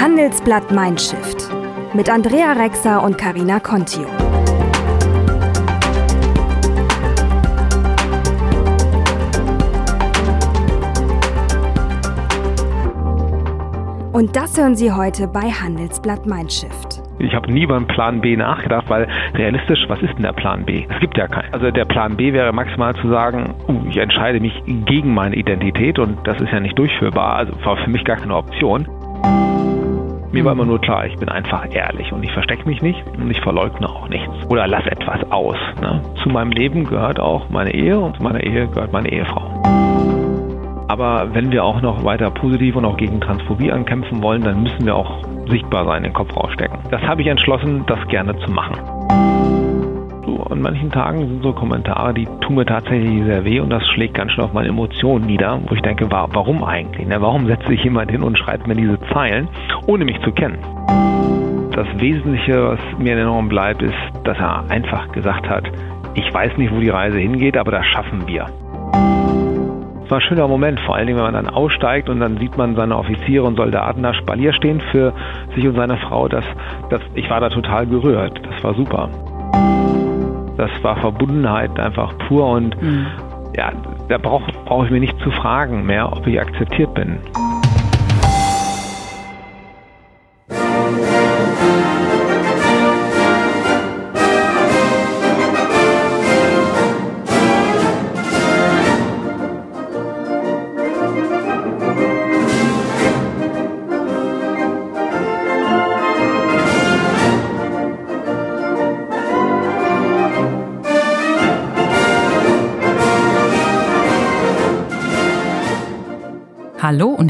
Handelsblatt Mindshift mit Andrea Rexer und Karina Contio. Und das hören Sie heute bei Handelsblatt Mindshift. Ich habe nie beim Plan B nachgedacht, weil realistisch, was ist denn der Plan B? Es gibt ja keinen. Also der Plan B wäre maximal zu sagen, uh, ich entscheide mich gegen meine Identität und das ist ja nicht durchführbar. Also war für mich gar keine Option. Mir war immer nur klar, ich bin einfach ehrlich und ich verstecke mich nicht und ich verleugne auch nichts. Oder lass etwas aus. Ne? Zu meinem Leben gehört auch meine Ehe und zu meiner Ehe gehört meine Ehefrau. Aber wenn wir auch noch weiter positiv und auch gegen Transphobie ankämpfen wollen, dann müssen wir auch sichtbar sein, den Kopf rausstecken. Das habe ich entschlossen, das gerne zu machen. An manchen Tagen sind so Kommentare, die tun mir tatsächlich sehr weh und das schlägt ganz schön auf meine Emotionen nieder, wo ich denke, warum eigentlich? Ne? Warum setzt sich jemand hin und schreibt mir diese Zeilen, ohne mich zu kennen? Das Wesentliche, was mir in Erinnerung bleibt, ist, dass er einfach gesagt hat, ich weiß nicht, wo die Reise hingeht, aber das schaffen wir. Es war ein schöner Moment, vor allen Dingen, wenn man dann aussteigt und dann sieht man seine Offiziere und Soldaten da Spalier stehen für sich und seine Frau. Das, das, ich war da total gerührt. Das war super. Das war Verbundenheit einfach pur und mhm. ja, da brauche brauch ich mir nicht zu fragen mehr, ob ich akzeptiert bin.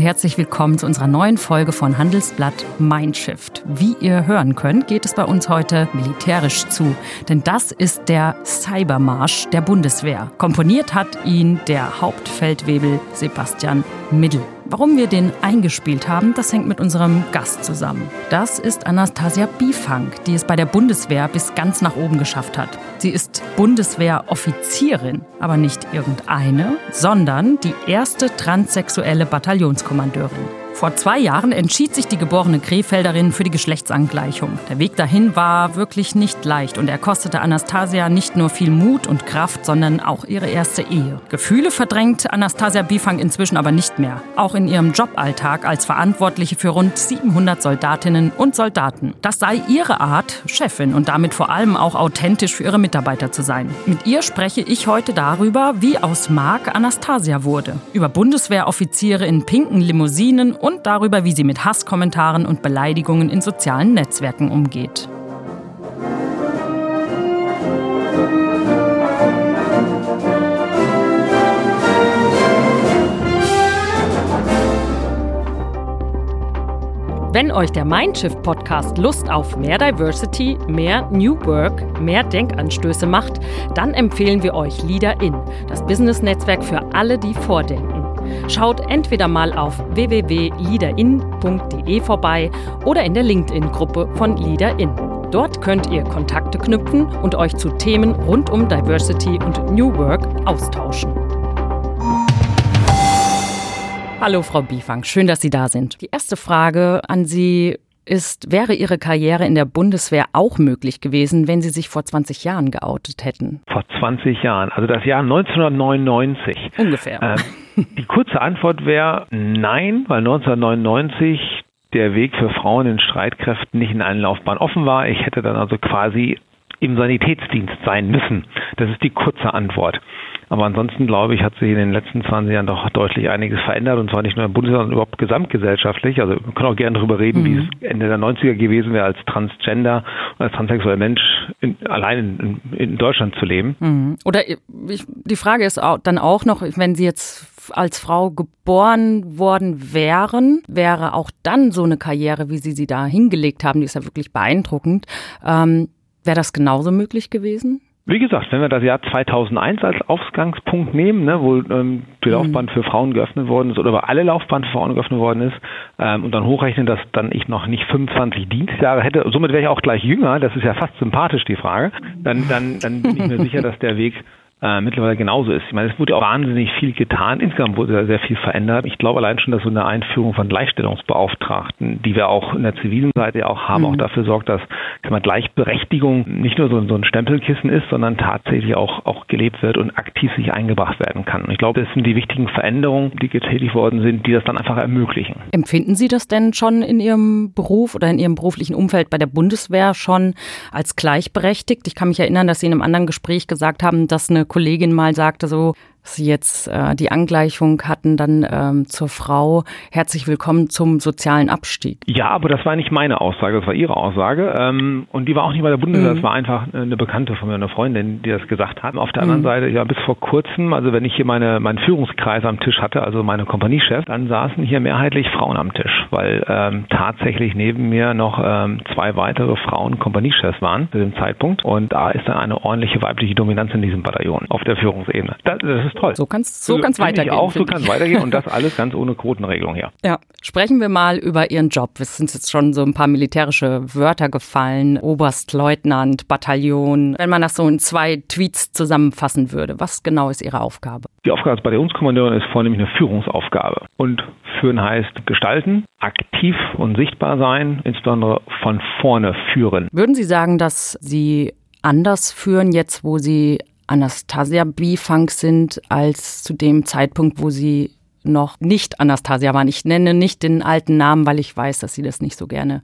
Herzlich willkommen zu unserer neuen Folge von Handelsblatt Mindshift. Wie ihr hören könnt, geht es bei uns heute militärisch zu, denn das ist der Cybermarsch der Bundeswehr. Komponiert hat ihn der Hauptfeldwebel Sebastian Middel. Warum wir den eingespielt haben, das hängt mit unserem Gast zusammen. Das ist Anastasia Bifang, die es bei der Bundeswehr bis ganz nach oben geschafft hat. Sie ist Bundeswehroffizierin, aber nicht irgendeine, sondern die erste transsexuelle Bataillonskommandeurin. Vor zwei Jahren entschied sich die geborene Krefelderin für die Geschlechtsangleichung. Der Weg dahin war wirklich nicht leicht und er kostete Anastasia nicht nur viel Mut und Kraft, sondern auch ihre erste Ehe. Gefühle verdrängt Anastasia Bifang inzwischen aber nicht mehr. Auch in ihrem Joballtag als Verantwortliche für rund 700 Soldatinnen und Soldaten. Das sei ihre Art, Chefin und damit vor allem auch authentisch für ihre Mitarbeiter zu sein. Mit ihr spreche ich heute darüber, wie aus Mark Anastasia wurde. Über Bundeswehroffiziere in pinken Limousinen und und darüber, wie sie mit Hasskommentaren und Beleidigungen in sozialen Netzwerken umgeht. Wenn euch der Mindshift Podcast Lust auf mehr Diversity, mehr New Work, mehr Denkanstöße macht, dann empfehlen wir euch Leader In, das Business Netzwerk für alle, die vordenken. Schaut entweder mal auf www.leaderin.de vorbei oder in der LinkedIn-Gruppe von LeaderIn. Dort könnt ihr Kontakte knüpfen und euch zu Themen rund um Diversity und New Work austauschen. Hallo Frau Bifang, schön, dass Sie da sind. Die erste Frage an Sie ist, wäre Ihre Karriere in der Bundeswehr auch möglich gewesen, wenn Sie sich vor 20 Jahren geoutet hätten? Vor 20 Jahren, also das Jahr 1999. Ungefähr. Ähm, die kurze Antwort wäre nein, weil 1999 der Weg für Frauen in Streitkräften nicht in allen Laufbahnen offen war. Ich hätte dann also quasi im Sanitätsdienst sein müssen. Das ist die kurze Antwort. Aber ansonsten glaube ich, hat sich in den letzten 20 Jahren doch deutlich einiges verändert und zwar nicht nur im Bundesland, sondern überhaupt gesamtgesellschaftlich. Also wir können auch gerne darüber reden, mhm. wie es Ende der 90er gewesen wäre, als Transgender, als transsexueller Mensch in, allein in, in, Deutschland zu leben. Mhm. Oder ich, die Frage ist auch, dann auch noch, wenn Sie jetzt als Frau geboren worden wären, wäre auch dann so eine Karriere, wie Sie sie da hingelegt haben, die ist ja wirklich beeindruckend. Ähm, wäre das genauso möglich gewesen? Wie gesagt, wenn wir das Jahr 2001 als Ausgangspunkt nehmen, ne, wo ähm, die Laufbahn mhm. für Frauen geöffnet worden ist oder wo alle Laufbahn für Frauen geöffnet worden ist ähm, und dann hochrechnen, dass dann ich noch nicht 25 Dienstjahre hätte, somit wäre ich auch gleich jünger, das ist ja fast sympathisch die Frage, dann, dann, dann bin ich mir sicher, dass der Weg äh, mittlerweile genauso ist. Ich meine, es wurde auch wahnsinnig viel getan. Insgesamt wurde sehr viel verändert. Ich glaube allein schon, dass so eine Einführung von Gleichstellungsbeauftragten, die wir auch in der zivilen Seite auch haben, mhm. auch dafür sorgt, dass man, Gleichberechtigung nicht nur so, so, ein Stempelkissen ist, sondern tatsächlich auch, auch gelebt wird und aktiv sich eingebracht werden kann. Und ich glaube, das sind die wichtigen Veränderungen, die getätigt worden sind, die das dann einfach ermöglichen. Empfinden Sie das denn schon in Ihrem Beruf oder in Ihrem beruflichen Umfeld bei der Bundeswehr schon als gleichberechtigt? Ich kann mich erinnern, dass Sie in einem anderen Gespräch gesagt haben, dass eine Kollegin mal sagte so, Sie jetzt äh, die Angleichung hatten dann ähm, zur Frau. Herzlich willkommen zum sozialen Abstieg. Ja, aber das war nicht meine Aussage, das war Ihre Aussage. Ähm, und die war auch nicht bei der Bundeswehr, mhm. das war einfach eine Bekannte von mir, eine Freundin, die das gesagt hat. Auf der mhm. anderen Seite, ja, bis vor kurzem, also wenn ich hier meine, meinen Führungskreis am Tisch hatte, also meine Kompaniechef, dann saßen hier mehrheitlich Frauen am Tisch, weil ähm, tatsächlich neben mir noch ähm, zwei weitere Frauen Kompaniechefs waren zu dem Zeitpunkt. Und da ist dann eine ordentliche weibliche Dominanz in diesem Bataillon auf der Führungsebene. Das, das ist toll. So kann es so kann's weitergehen. Auch so kann es weitergehen und das alles ganz ohne Quotenregelung hier. Ja, sprechen wir mal über Ihren Job. Es sind jetzt schon so ein paar militärische Wörter gefallen. Oberstleutnant, Bataillon. Wenn man das so in zwei Tweets zusammenfassen würde, was genau ist Ihre Aufgabe? Die Aufgabe als Bataillonskommandeurin ist vornehmlich eine Führungsaufgabe. Und führen heißt gestalten, aktiv und sichtbar sein, insbesondere von vorne führen. Würden Sie sagen, dass Sie anders führen, jetzt wo Sie Anastasia B-Funk sind als zu dem Zeitpunkt, wo sie noch nicht Anastasia waren. Ich nenne nicht den alten Namen, weil ich weiß, dass Sie das nicht so gerne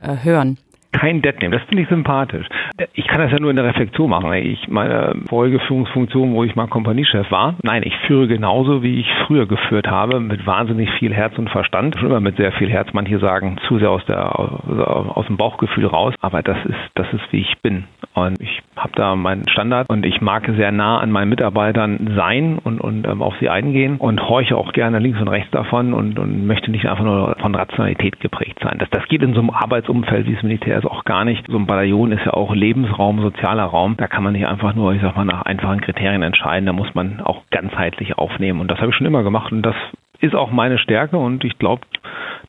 äh, hören kein Dead Name. Das finde ich sympathisch. Ich kann das ja nur in der Reflexion machen. Ich meine vorige Führungsfunktion, wo ich mal Kompaniechef war. Nein, ich führe genauso, wie ich früher geführt habe, mit wahnsinnig viel Herz und Verstand. Schon immer mit sehr viel Herz. Manche sagen zu sehr aus der aus dem Bauchgefühl raus. Aber das ist das ist wie ich bin. Und ich habe da meinen Standard und ich mag sehr nah an meinen Mitarbeitern sein und und ähm, auf sie eingehen und horche auch gerne links und rechts davon und, und möchte nicht einfach nur von Rationalität geprägt sein. Das das geht in so einem Arbeitsumfeld wie es Militär ist auch gar nicht. So ein Bataillon ist ja auch Lebensraum, sozialer Raum. Da kann man nicht einfach nur, ich sag mal, nach einfachen Kriterien entscheiden. Da muss man auch ganzheitlich aufnehmen. Und das habe ich schon immer gemacht und das ist auch meine Stärke und ich glaube,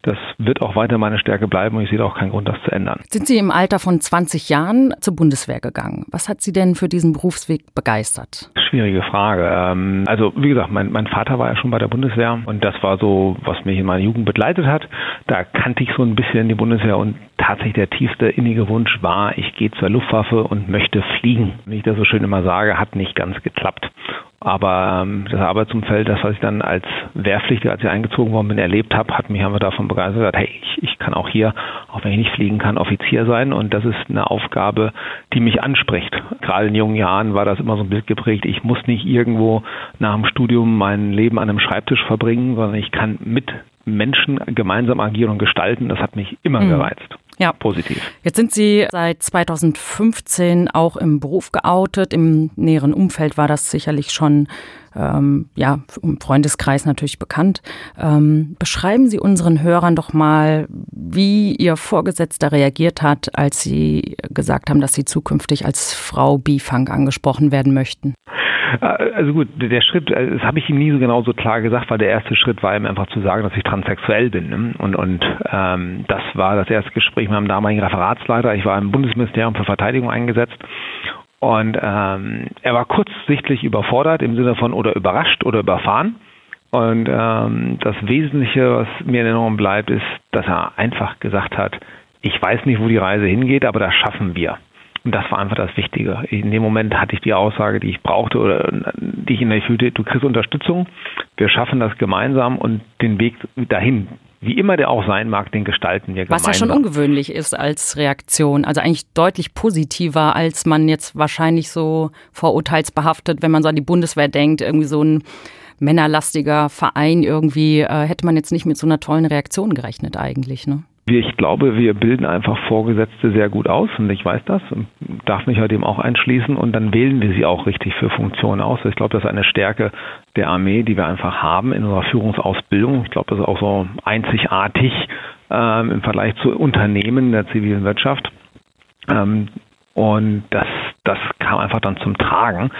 das wird auch weiter meine Stärke bleiben und ich sehe auch keinen Grund, das zu ändern. Sind Sie im Alter von 20 Jahren zur Bundeswehr gegangen? Was hat Sie denn für diesen Berufsweg begeistert? Schwierige Frage. Ähm, also wie gesagt, mein, mein Vater war ja schon bei der Bundeswehr und das war so, was mich in meiner Jugend begleitet hat. Da kannte ich so ein bisschen die Bundeswehr und tatsächlich der tiefste innige Wunsch war, ich gehe zur Luftwaffe und möchte fliegen. Wie ich das so schön immer sage, hat nicht ganz geklappt. Aber ähm, das Arbeitsumfeld, das, was ich dann als Wehrpflichtiger, als ich eingezogen worden bin, erlebt habe, hat mich einfach davon begeistert, hey, ich, ich kann auch hier, auch wenn ich nicht fliegen kann, Offizier sein. Und das ist eine Aufgabe, die mich anspricht. Gerade in jungen Jahren war das immer so ein Bild geprägt, ich muss nicht irgendwo nach dem Studium mein Leben an einem Schreibtisch verbringen, sondern ich kann mit Menschen gemeinsam agieren und gestalten. Das hat mich immer mhm. gereizt. Ja. Positiv. Jetzt sind Sie seit 2015 auch im Beruf geoutet. Im näheren Umfeld war das sicherlich schon ähm, ja, im Freundeskreis natürlich bekannt. Ähm, beschreiben Sie unseren Hörern doch mal, wie Ihr Vorgesetzter reagiert hat, als Sie gesagt haben, dass Sie zukünftig als Frau Bifang angesprochen werden möchten. Äh, also gut, der Schritt, äh, das habe ich ihm nie so genau so klar gesagt, weil der erste Schritt war ihm einfach zu sagen, dass ich transsexuell bin. Ne? Und, und ähm, das war das erste Gespräch mit meinem damaligen Referatsleiter. Ich war im Bundesministerium für Verteidigung eingesetzt und ähm, er war kurzsichtlich überfordert im Sinne von oder überrascht oder überfahren. Und ähm, das Wesentliche, was mir in Erinnerung bleibt, ist, dass er einfach gesagt hat, ich weiß nicht, wo die Reise hingeht, aber das schaffen wir. Und das war einfach das Wichtige. In dem Moment hatte ich die Aussage, die ich brauchte oder die ich in der fühlte, du kriegst Unterstützung, wir schaffen das gemeinsam und den Weg dahin, wie immer der auch sein mag, den gestalten wir gemeinsam. Was ja schon ungewöhnlich ist als Reaktion. Also eigentlich deutlich positiver, als man jetzt wahrscheinlich so vorurteilsbehaftet, wenn man so an die Bundeswehr denkt, irgendwie so ein männerlastiger Verein irgendwie, äh, hätte man jetzt nicht mit so einer tollen Reaktion gerechnet eigentlich, ne? Ich glaube, wir bilden einfach Vorgesetzte sehr gut aus und ich weiß das und darf mich ja dem auch einschließen und dann wählen wir sie auch richtig für Funktionen aus. Ich glaube, das ist eine Stärke der Armee, die wir einfach haben in unserer Führungsausbildung. Ich glaube, das ist auch so einzigartig ähm, im Vergleich zu Unternehmen der zivilen Wirtschaft. Ähm, und das, das kam einfach dann zum Tragen.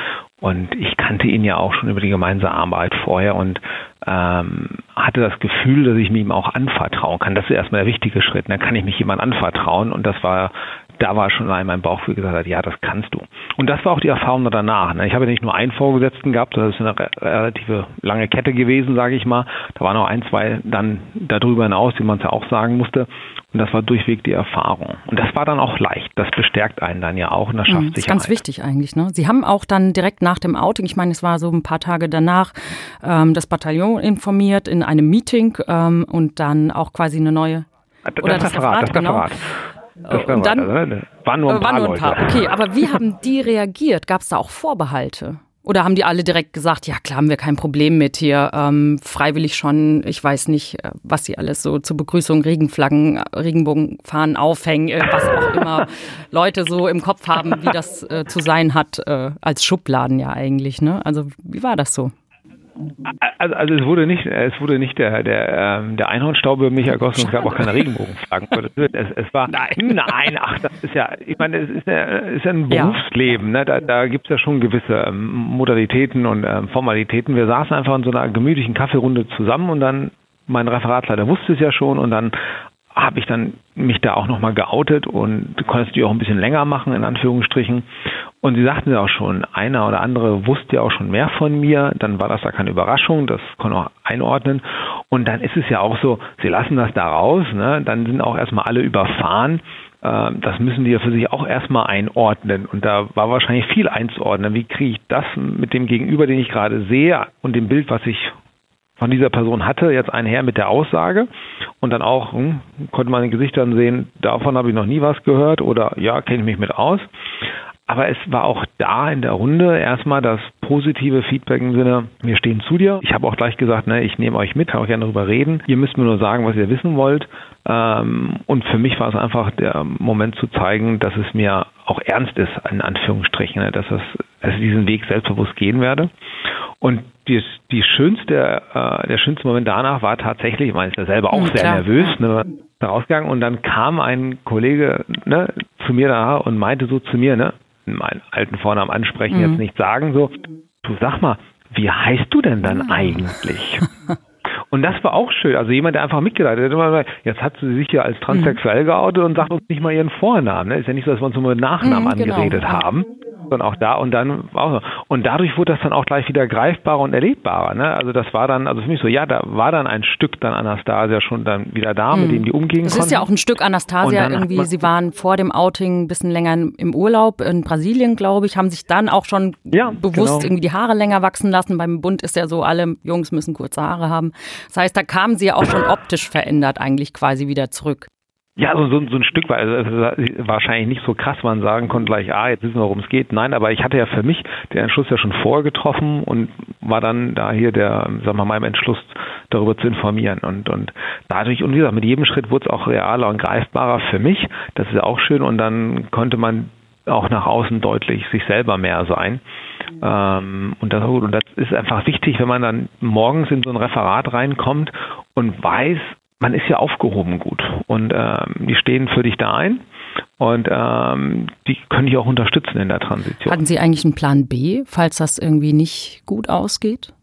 Und ich kannte ihn ja auch schon über die gemeinsame Arbeit vorher und ähm, hatte das Gefühl, dass ich mir ihm auch anvertrauen kann. Das ist erstmal der wichtige Schritt. Dann kann ich mich jemand anvertrauen und das war da war schon allein mein Bauchgefühl gesagt hat, ja, das kannst du. Und das war auch die Erfahrung danach. Ne? Ich habe ja nicht nur einen Vorgesetzten gehabt, das ist eine relative lange Kette gewesen, sage ich mal. Da waren noch ein, zwei dann darüber hinaus, wie man es ja auch sagen musste. Und das war durchweg die Erfahrung. Und das war dann auch leicht. Das bestärkt einen dann ja auch und das schafft mhm, sich. Das ist ganz wichtig eigentlich. Ne? Sie haben auch dann direkt nach dem Outing, ich meine, es war so ein paar Tage danach, ähm, das Bataillon informiert in einem Meeting ähm, und dann auch quasi eine neue. Das, oder das, das Referat, das Referat. Genau. Das und dann also, ne? waren nur ein paar, nur ein paar. Okay, aber wie haben die reagiert? Gab es da auch Vorbehalte? Oder haben die alle direkt gesagt, ja klar, haben wir kein Problem mit hier, ähm, freiwillig schon, ich weiß nicht, äh, was sie alles so zur Begrüßung Regenflaggen, Regenbogenfahnen aufhängen, äh, was auch immer Leute so im Kopf haben, wie das äh, zu sein hat, äh, als Schubladen ja eigentlich. Ne? Also wie war das so? Also, also es wurde nicht, es wurde nicht der der ähm, der Einhornstaub über mich ergossen und es gab auch keine Regenbogenflaggen. Es, es war nein, nein, ach das ist ja, ich meine, es ist, ja, ist ja ein Berufsleben, ne? Da, da gibt es ja schon gewisse ähm, Modalitäten und ähm, Formalitäten. Wir saßen einfach in so einer gemütlichen Kaffeerunde zusammen und dann mein Referatleiter wusste es ja schon und dann habe ich dann mich da auch nochmal geoutet und konntest die auch ein bisschen länger machen, in Anführungsstrichen. Und sie sagten ja auch schon, einer oder andere wusste ja auch schon mehr von mir, dann war das da keine Überraschung, das konnte auch einordnen. Und dann ist es ja auch so, sie lassen das da raus, ne? dann sind auch erstmal alle überfahren. Ähm, das müssen die ja für sich auch erstmal einordnen. Und da war wahrscheinlich viel einzuordnen. Wie kriege ich das mit dem Gegenüber, den ich gerade sehe und dem Bild, was ich von dieser Person hatte, jetzt einher mit der Aussage und dann auch hm, konnte man in den Gesichtern sehen, davon habe ich noch nie was gehört oder ja, kenne ich mich mit aus. Aber es war auch da in der Runde erstmal das positive Feedback im Sinne, wir stehen zu dir. Ich habe auch gleich gesagt, ne, ich nehme euch mit, kann auch gerne darüber reden. Ihr müsst mir nur sagen, was ihr wissen wollt. Ähm, und für mich war es einfach der Moment zu zeigen, dass es mir auch ernst ist, in Anführungsstrichen, ne, dass, es, dass ich diesen Weg selbstbewusst gehen werde. Und die, die schönste, äh, der schönste Moment danach war tatsächlich, ich meine, ich war selber auch ja, sehr nervös, ne, rausgegangen und dann kam ein Kollege ne, zu mir da und meinte so zu mir, ne, meinen alten Vornamen ansprechen, mhm. jetzt nicht sagen, so, du sag mal, wie heißt du denn dann ah. eigentlich? Und das war auch schön. Also jemand, der einfach mitgeleitet hat, immer gesagt, jetzt hat sie sich ja als transsexuell mhm. geoutet und sagt uns nicht mal ihren Vornamen. Ne? Ist ja nicht so, dass wir uns nur mit Nachnamen mhm, genau. angeredet haben sondern auch da und dann auch so. Und dadurch wurde das dann auch gleich wieder greifbarer und erlebbarer. Ne? Also das war dann, also für mich so, ja, da war dann ein Stück dann Anastasia schon dann wieder da, mhm. mit dem die umgehen Es ist ja auch ein Stück Anastasia irgendwie. Sie waren vor dem Outing ein bisschen länger im Urlaub in Brasilien, glaube ich, haben sich dann auch schon ja, bewusst genau. irgendwie die Haare länger wachsen lassen. Beim Bund ist ja so, alle Jungs müssen kurze Haare haben. Das heißt, da kamen sie ja auch schon optisch verändert eigentlich quasi wieder zurück. Ja, so, so, so ein Stück weit, also wahrscheinlich nicht so krass, man sagen konnte gleich, ah, jetzt wissen wir, worum es geht. Nein, aber ich hatte ja für mich den Entschluss ja schon vorgetroffen und war dann da hier der, sagen wir mal, meinem Entschluss darüber zu informieren. Und, und dadurch, und wie gesagt, mit jedem Schritt wurde es auch realer und greifbarer für mich. Das ist ja auch schön und dann konnte man auch nach außen deutlich sich selber mehr sein. Ähm, und, das, und das ist einfach wichtig, wenn man dann morgens in so ein Referat reinkommt und weiß, man ist ja aufgehoben gut und ähm, die stehen für dich da ein und ähm, die können dich auch unterstützen in der Transition. Hatten Sie eigentlich einen Plan B, falls das irgendwie nicht gut ausgeht?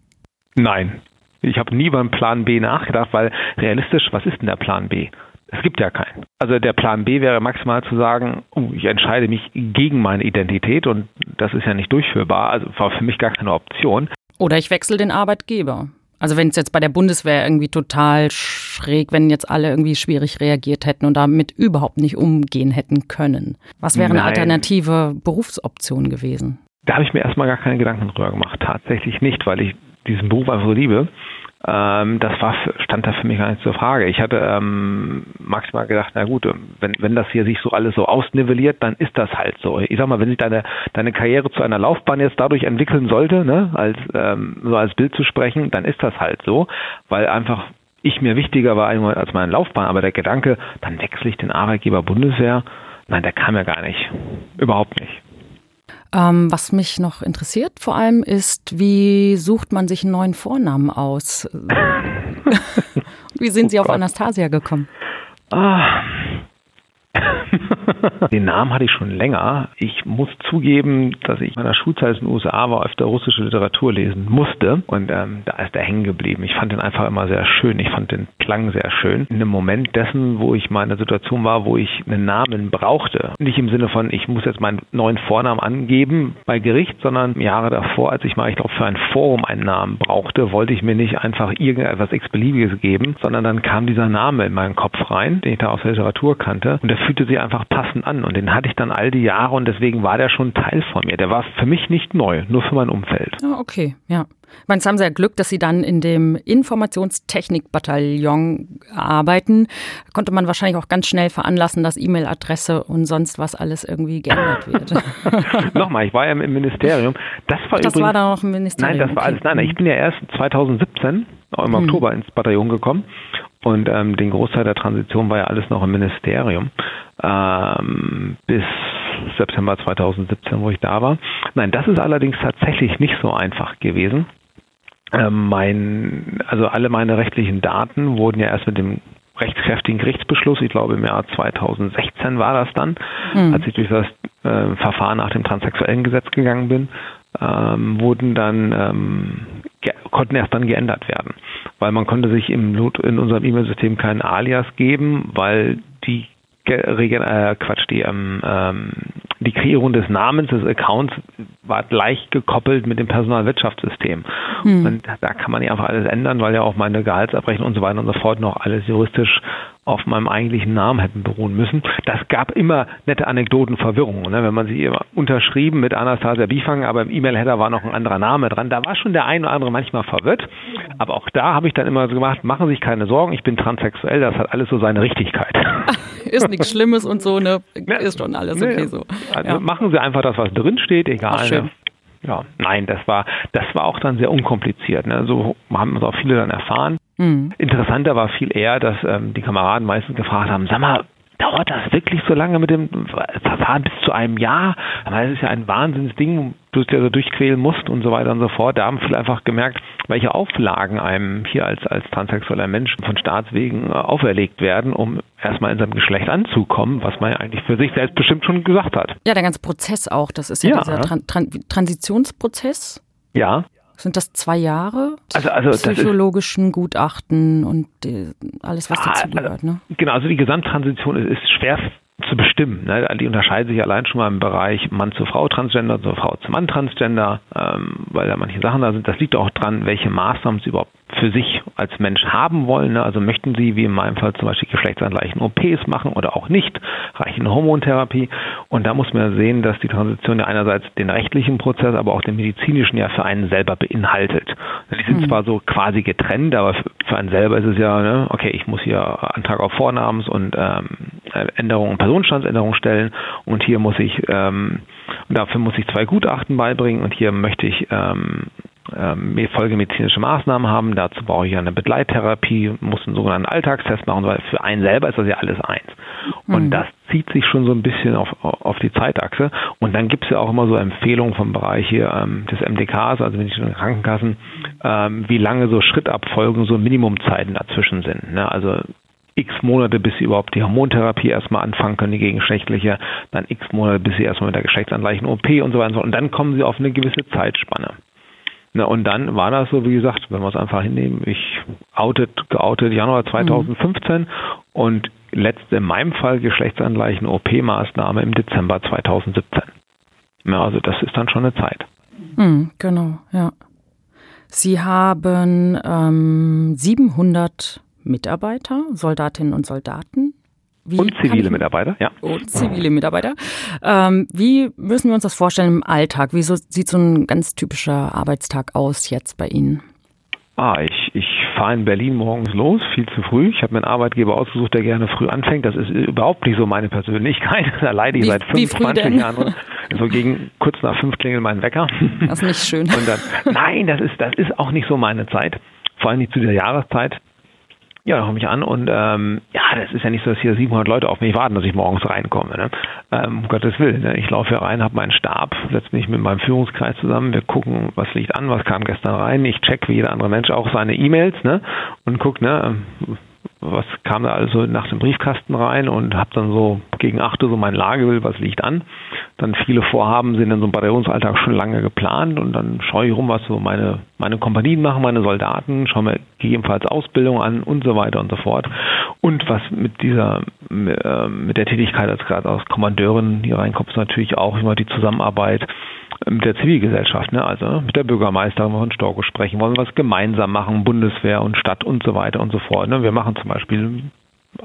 Nein, ich habe nie beim Plan B nachgedacht, weil realistisch, was ist denn der Plan B? Es gibt ja keinen. Also der Plan B wäre maximal zu sagen, oh, ich entscheide mich gegen meine Identität und das ist ja nicht durchführbar. Also war für mich gar keine Option. Oder ich wechsle den Arbeitgeber. Also wenn es jetzt bei der Bundeswehr irgendwie total schräg, wenn jetzt alle irgendwie schwierig reagiert hätten und damit überhaupt nicht umgehen hätten können. Was wäre eine alternative Berufsoption gewesen? Da habe ich mir erstmal gar keine Gedanken drüber gemacht. Tatsächlich nicht, weil ich diesen Beruf einfach so liebe. Ähm, das war, stand da für mich gar nicht zur Frage. Ich hatte ähm, maximal gedacht, na gut, wenn, wenn das hier sich so alles so ausnivelliert, dann ist das halt so. Ich sag mal, wenn sich deine, deine Karriere zu einer Laufbahn jetzt dadurch entwickeln sollte, ne, als ähm, so als Bild zu sprechen, dann ist das halt so, weil einfach ich mir wichtiger war als meine Laufbahn. Aber der Gedanke, dann wechsle ich den Arbeitgeber Bundeswehr, nein, der kam ja gar nicht. Überhaupt nicht. Ähm, was mich noch interessiert vor allem ist, wie sucht man sich einen neuen Vornamen aus? wie sind oh Sie auf Gott. Anastasia gekommen? Ah. Den Namen hatte ich schon länger. Ich muss zugeben, dass ich in meiner Schulzeit in den USA war, öfter russische Literatur lesen musste. Und ähm, da ist er hängen geblieben. Ich fand den einfach immer sehr schön. Ich fand den Klang sehr schön. In dem Moment dessen, wo ich mal in einer Situation war, wo ich einen Namen brauchte. Nicht im Sinne von, ich muss jetzt meinen neuen Vornamen angeben bei Gericht, sondern Jahre davor, als ich mal, ich glaube, für ein Forum einen Namen brauchte, wollte ich mir nicht einfach irgendetwas x-beliebiges geben, sondern dann kam dieser Name in meinen Kopf rein, den ich da aus der Literatur kannte. Und der fühlte sich einfach passend an. Und den hatte ich dann all die Jahre und deswegen war der schon Teil von mir. Der war für mich nicht neu, nur für mein Umfeld. Ah, okay, ja. Ich meine, es haben Sie ja Glück, dass Sie dann in dem Informationstechnikbataillon arbeiten. Konnte man wahrscheinlich auch ganz schnell veranlassen, dass E-Mail-Adresse und sonst was alles irgendwie geändert wird. Nochmal, ich war ja im Ministerium. Das war, das übrigens, war da noch im Ministerium. Nein, das war alles. Nein, nein, ich bin ja erst 2017 im hm. Oktober ins Bataillon gekommen und ähm, den Großteil der Transition war ja alles noch im Ministerium ähm, bis September 2017, wo ich da war. Nein, das ist allerdings tatsächlich nicht so einfach gewesen. Ähm, mein, also alle meine rechtlichen Daten wurden ja erst mit dem rechtskräftigen Gerichtsbeschluss, ich glaube im Jahr 2016 war das dann, mhm. als ich durch das äh, Verfahren nach dem transsexuellen Gesetz gegangen bin, ähm, wurden dann ähm, konnten erst dann geändert werden, weil man konnte sich im in unserem E-Mail-System keinen Alias geben, weil die äh, Quatsch, die, ähm, ähm, die Kreierung des Namens des Accounts war gleich gekoppelt mit dem Personalwirtschaftssystem. Hm. Und da kann man ja einfach alles ändern, weil ja auch meine Gehaltsabrechnung und so weiter und so fort noch alles juristisch auf meinem eigentlichen Namen hätten beruhen müssen. Das gab immer nette Anekdoten, Verwirrungen. Ne? Wenn man immer unterschrieben mit Anastasia Bifang, aber im E-Mail-Header war noch ein anderer Name dran. Da war schon der ein oder andere manchmal verwirrt. Aber auch da habe ich dann immer so gemacht, machen Sie sich keine Sorgen, ich bin transsexuell, das hat alles so seine Richtigkeit. Ist nichts Schlimmes und so, ne? Ist schon alles okay so. Also ja. machen Sie einfach das, was drin steht, egal. Ach, ne? Ja, nein, das war, das war auch dann sehr unkompliziert. Ne? So haben es auch viele dann erfahren. Mhm. Interessanter war viel eher, dass ähm, die Kameraden meistens gefragt haben, sag mal, dauert das wirklich so lange mit dem Verfahren bis zu einem Jahr? Aber das ist ja ein Wahnsinnsding, du dich also durchquälen musst und so weiter und so fort. Da haben viele einfach gemerkt, welche Auflagen einem hier als, als transsexueller Mensch von Staatswegen äh, auferlegt werden, um erstmal in seinem Geschlecht anzukommen, was man ja eigentlich für sich selbst bestimmt schon gesagt hat. Ja, der ganze Prozess auch, das ist ja, ja dieser Tran Tran Transitionsprozess. Ja. Sind das zwei Jahre? Also, also psychologischen Gutachten und die, alles, was ah, dazu gehört, also, ne? Genau, also die Gesamttransition ist, ist schwer zu bestimmen. Ne? Die unterscheiden sich allein schon mal im Bereich Mann zu Frau Transgender, zu Frau zu Mann Transgender, ähm, weil da manche Sachen da sind. Das liegt auch dran, welche Maßnahmen sie überhaupt für sich als Mensch haben wollen. Ne? Also möchten sie, wie in meinem Fall zum Beispiel geschlechtsangleichen OPs machen oder auch nicht, reichen Hormontherapie. Und da muss man sehen, dass die Transition ja einerseits den rechtlichen Prozess, aber auch den medizinischen ja für einen selber beinhaltet. Die sind mhm. zwar so quasi getrennt, aber für einen selber ist es ja, ne, okay, ich muss hier Antrag auf Vornamens- und ähm, Änderungen, Personenstandsänderungen stellen und hier muss ich, ähm, dafür muss ich zwei Gutachten beibringen und hier möchte ich ähm, ähm, folgemedizinische Maßnahmen haben. Dazu brauche ich eine Begleittherapie, muss einen sogenannten Alltagstest machen, weil für einen selber ist das ja alles eins. Und mhm. das zieht sich schon so ein bisschen auf, auf die Zeitachse. Und dann gibt es ja auch immer so Empfehlungen vom Bereich hier ähm, des MDKs, also medizinischen Krankenkassen, ähm, wie lange so Schrittabfolgen, so Minimumzeiten dazwischen sind. Ne? Also x Monate, bis sie überhaupt die Hormontherapie erstmal anfangen können, die gegengeschlechtliche, dann x Monate, bis sie erstmal mit der geschlechtsangleichen OP und so weiter. Und dann kommen sie auf eine gewisse Zeitspanne. Na, und dann war das so, wie gesagt, wenn wir es einfach hinnehmen, ich outet, geoutet Januar 2015 mhm. und letzte in meinem Fall geschlechtsangleichen OP-Maßnahme im Dezember 2017. Ja, also das ist dann schon eine Zeit. Mhm, genau, ja. Sie haben ähm, 700 Mitarbeiter, Soldatinnen und Soldaten. Wie und zivile Mitarbeiter, ja. Und zivile Mitarbeiter. Ähm, wie müssen wir uns das vorstellen im Alltag? Wie so, sieht so ein ganz typischer Arbeitstag aus jetzt bei Ihnen? Ah, ich, ich fahre in Berlin morgens los, viel zu früh. Ich habe mir einen Arbeitgeber ausgesucht, der gerne früh anfängt. Das ist überhaupt nicht so meine Persönlichkeit. Da leide ich wie, seit 25 Jahren. So gegen kurz nach fünf klingelt mein Wecker. Das ist nicht schön. Dann, nein, das ist, das ist auch nicht so meine Zeit. Vor allem nicht zu der Jahreszeit. Ja, da komme ich an und ähm, ja, das ist ja nicht so, dass hier 700 Leute auf mich warten, dass ich morgens reinkomme. Ne? Ähm, um Gottes Willen. Ne? Ich laufe hier rein, habe meinen Stab, setze mich mit meinem Führungskreis zusammen, wir gucken, was liegt an, was kam gestern rein. Ich check wie jeder andere Mensch auch seine E-Mails ne? und guck, ne, was kam da also nach dem Briefkasten rein und habe dann so gegen 8 Uhr so mein Lagebild, was liegt an. Dann viele Vorhaben sind in so einem Bataillonsalltag schon lange geplant und dann schaue ich rum, was so meine, meine Kompanien machen, meine Soldaten, schaue mir gegebenenfalls Ausbildung an und so weiter und so fort. Und was mit dieser, äh, mit der Tätigkeit als gerade als Kommandeurin hier reinkommt, ist natürlich auch immer die Zusammenarbeit mit der Zivilgesellschaft, ne? also mit der Bürgermeisterin von Storko sprechen, wollen wir was gemeinsam machen, Bundeswehr und Stadt und so weiter und so fort. Ne? Wir machen zum Beispiel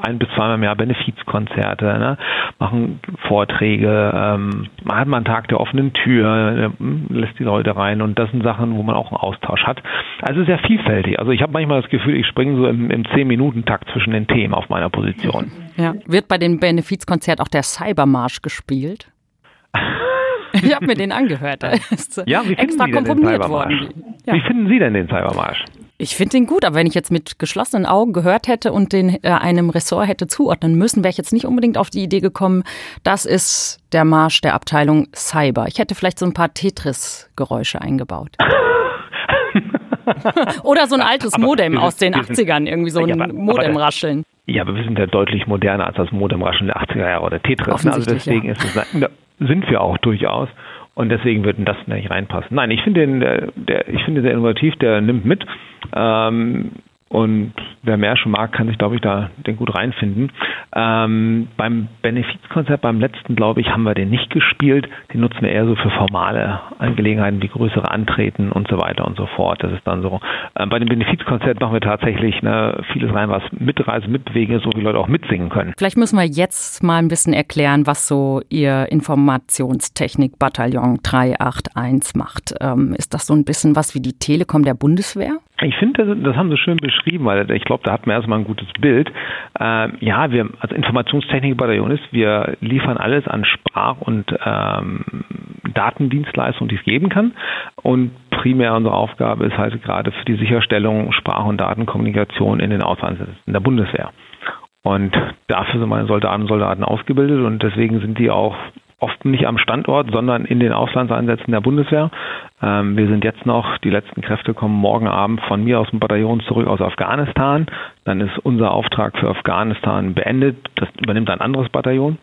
ein bis zweimal im Jahr Benefizkonzerte, ne? machen Vorträge, ähm, man hat mal einen Tag der offenen Tür, äh, lässt die Leute rein und das sind Sachen, wo man auch einen Austausch hat. Also sehr vielfältig. Also ich habe manchmal das Gefühl, ich springe so im, im 10-Minuten-Takt zwischen den Themen auf meiner Position. Ja. Wird bei dem Benefizkonzert auch der Cybermarsch gespielt? Ich habe mir den angehört. Da ist ja, wie extra komponiert worden. Ja. Wie finden Sie denn den Cybermarsch? Ich finde den gut, aber wenn ich jetzt mit geschlossenen Augen gehört hätte und den äh, einem Ressort hätte zuordnen müssen, wäre ich jetzt nicht unbedingt auf die Idee gekommen, das ist der Marsch der Abteilung Cyber. Ich hätte vielleicht so ein paar Tetris-Geräusche eingebaut. Oder so ein altes Modem sind, aus den 80ern, irgendwie so ein Modem-Rascheln. Ja, aber wir sind ja deutlich moderner als das Modem-Rascheln der 80er Jahre oder Tetris. Ne? Also deswegen ja. ist es, sind wir auch durchaus. Und deswegen würde das nicht reinpassen. Nein, ich finde den, der, der, ich finde sehr innovativ, der nimmt mit. Ähm, und wer mehr schon mag, kann sich, glaube ich, da den gut reinfinden. Ähm, beim Benefizkonzert, beim letzten, glaube ich, haben wir den nicht gespielt. Den nutzen wir eher so für formale Angelegenheiten wie größere Antreten und so weiter und so fort. Das ist dann so. Ähm, bei dem Benefizkonzert machen wir tatsächlich ne, vieles rein, was mitreisen, mitbewegen ist, so wie Leute auch mitsingen können. Vielleicht müssen wir jetzt mal ein bisschen erklären, was so Ihr Informationstechnik-Bataillon 381 macht. Ähm, ist das so ein bisschen was wie die Telekom der Bundeswehr? Ich finde, das, haben Sie schön beschrieben, weil ich glaube, da hat man erstmal ein gutes Bild. Ähm, ja, wir als Informationstechnik-Bataillon ist, wir liefern alles an Sprach- und ähm, Datendienstleistungen, die es geben kann. Und primär unsere Aufgabe ist halt gerade für die Sicherstellung Sprach- und Datenkommunikation in den Auslandseinsätzen der Bundeswehr. Und dafür sind meine Soldaten und Soldaten ausgebildet und deswegen sind die auch oft nicht am Standort, sondern in den Auslandseinsätzen der Bundeswehr. Ähm, wir sind jetzt noch, die letzten Kräfte kommen morgen Abend von mir aus dem Bataillon zurück aus Afghanistan. Dann ist unser Auftrag für Afghanistan beendet. Das übernimmt ein anderes Bataillon.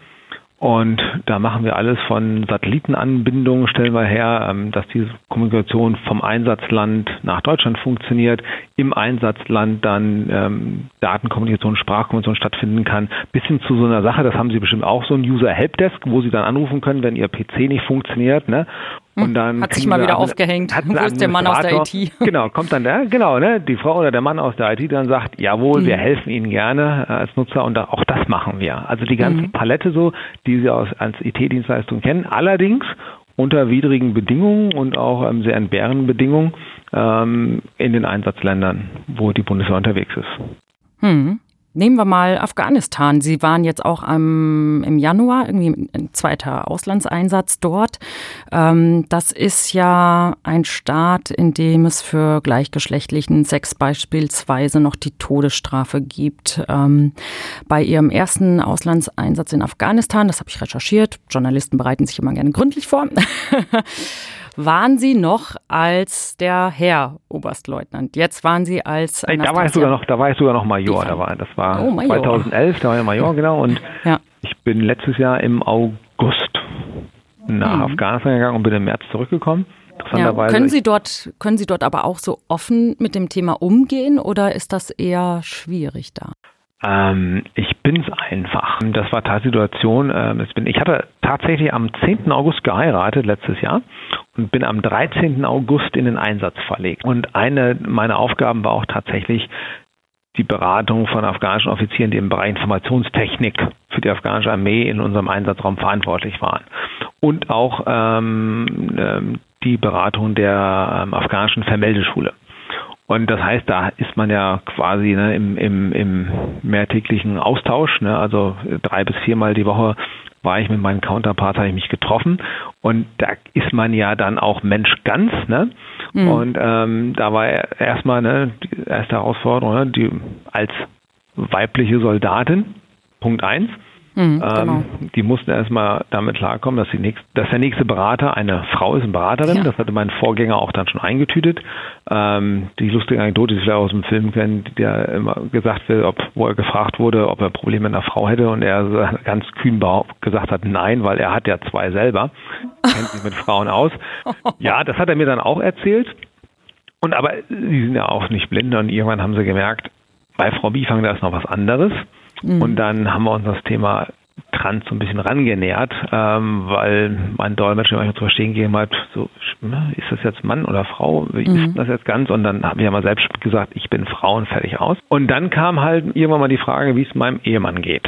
Und da machen wir alles von Satellitenanbindungen, stellen wir her, ähm, dass diese Kommunikation vom Einsatzland nach Deutschland funktioniert, im Einsatzland dann ähm, Datenkommunikation, Sprachkommunikation stattfinden kann, bis hin zu so einer Sache, das haben Sie bestimmt auch, so ein User-Helpdesk, wo Sie dann anrufen können, wenn Ihr PC nicht funktioniert. Ne? Und hm, dann hat sich mal wieder aufgehängt. Wo ist der Mann aus der IT? Genau, kommt dann der, genau, ne, die Frau oder der Mann aus der IT dann sagt, jawohl, mhm. wir helfen Ihnen gerne äh, als Nutzer und auch das machen wir. Also die ganze mhm. Palette so, die Sie aus, als IT-Dienstleistung kennen. Allerdings unter widrigen Bedingungen und auch ähm, sehr entbehrenden Bedingungen ähm, in den Einsatzländern, wo die Bundeswehr unterwegs ist. Mhm. Nehmen wir mal Afghanistan. Sie waren jetzt auch am, im Januar, irgendwie ein zweiter Auslandseinsatz dort. Ähm, das ist ja ein Staat, in dem es für gleichgeschlechtlichen Sex beispielsweise noch die Todesstrafe gibt. Ähm, bei Ihrem ersten Auslandseinsatz in Afghanistan, das habe ich recherchiert, Journalisten bereiten sich immer gerne gründlich vor, waren Sie noch als der Herr Oberstleutnant. Jetzt waren Sie als Anastasia. Da war ich sogar noch, da war ich sogar noch Major. Da war, das war oh, Major. 2011, da war ich Major, genau. Und ja. ich bin letztes Jahr im August nach mhm. Afghanistan gegangen und bin im März zurückgekommen. Ja, können Sie dort, können Sie dort aber auch so offen mit dem Thema umgehen oder ist das eher schwierig da? Ähm, ich bin's einfach. Das war Tatsituation. Ähm, ich hatte tatsächlich am 10. August geheiratet letztes Jahr und bin am 13. August in den Einsatz verlegt. Und eine meiner Aufgaben war auch tatsächlich die Beratung von afghanischen Offizieren, die im Bereich Informationstechnik für die afghanische Armee in unserem Einsatzraum verantwortlich waren. Und auch ähm, ähm die Beratung der ähm, afghanischen Vermeldeschule. Und das heißt, da ist man ja quasi ne, im, im, im mehrtäglichen Austausch. Ne, also drei bis viermal die Woche war ich mit meinen Counterparts, habe ich mich getroffen. Und da ist man ja dann auch Mensch ganz. Ne? Mhm. Und ähm, da war erstmal ne, die erste Herausforderung, ne, die als weibliche Soldatin, Punkt eins. Mhm, ähm, genau. die mussten erstmal damit klarkommen, dass, die nächst, dass der nächste Berater eine Frau ist, eine Beraterin. Ja. Das hatte mein Vorgänger auch dann schon eingetütet. Ähm, die lustige Anekdote, die ich aus dem Film kenne, der immer gesagt wird, ob, wo er gefragt wurde, ob er Probleme mit einer Frau hätte und er ganz kühn gesagt hat, nein, weil er hat ja zwei selber, kennt sich mit Frauen aus. Ja, das hat er mir dann auch erzählt. Und aber sie sind ja auch nicht blind und irgendwann haben sie gemerkt, bei Frau Biefang, da ist noch was anderes. Mhm. Und dann haben wir uns das Thema Trans so ein bisschen rangenähert, ähm, weil mein Dolmetscher manchmal zu verstehen gegeben hat, so, ne, ist das jetzt Mann oder Frau? Wie mhm. ist das jetzt ganz? Und dann habe ich ja mal selbst gesagt, ich bin Frau und fertig aus. Und dann kam halt irgendwann mal die Frage, wie es meinem Ehemann geht.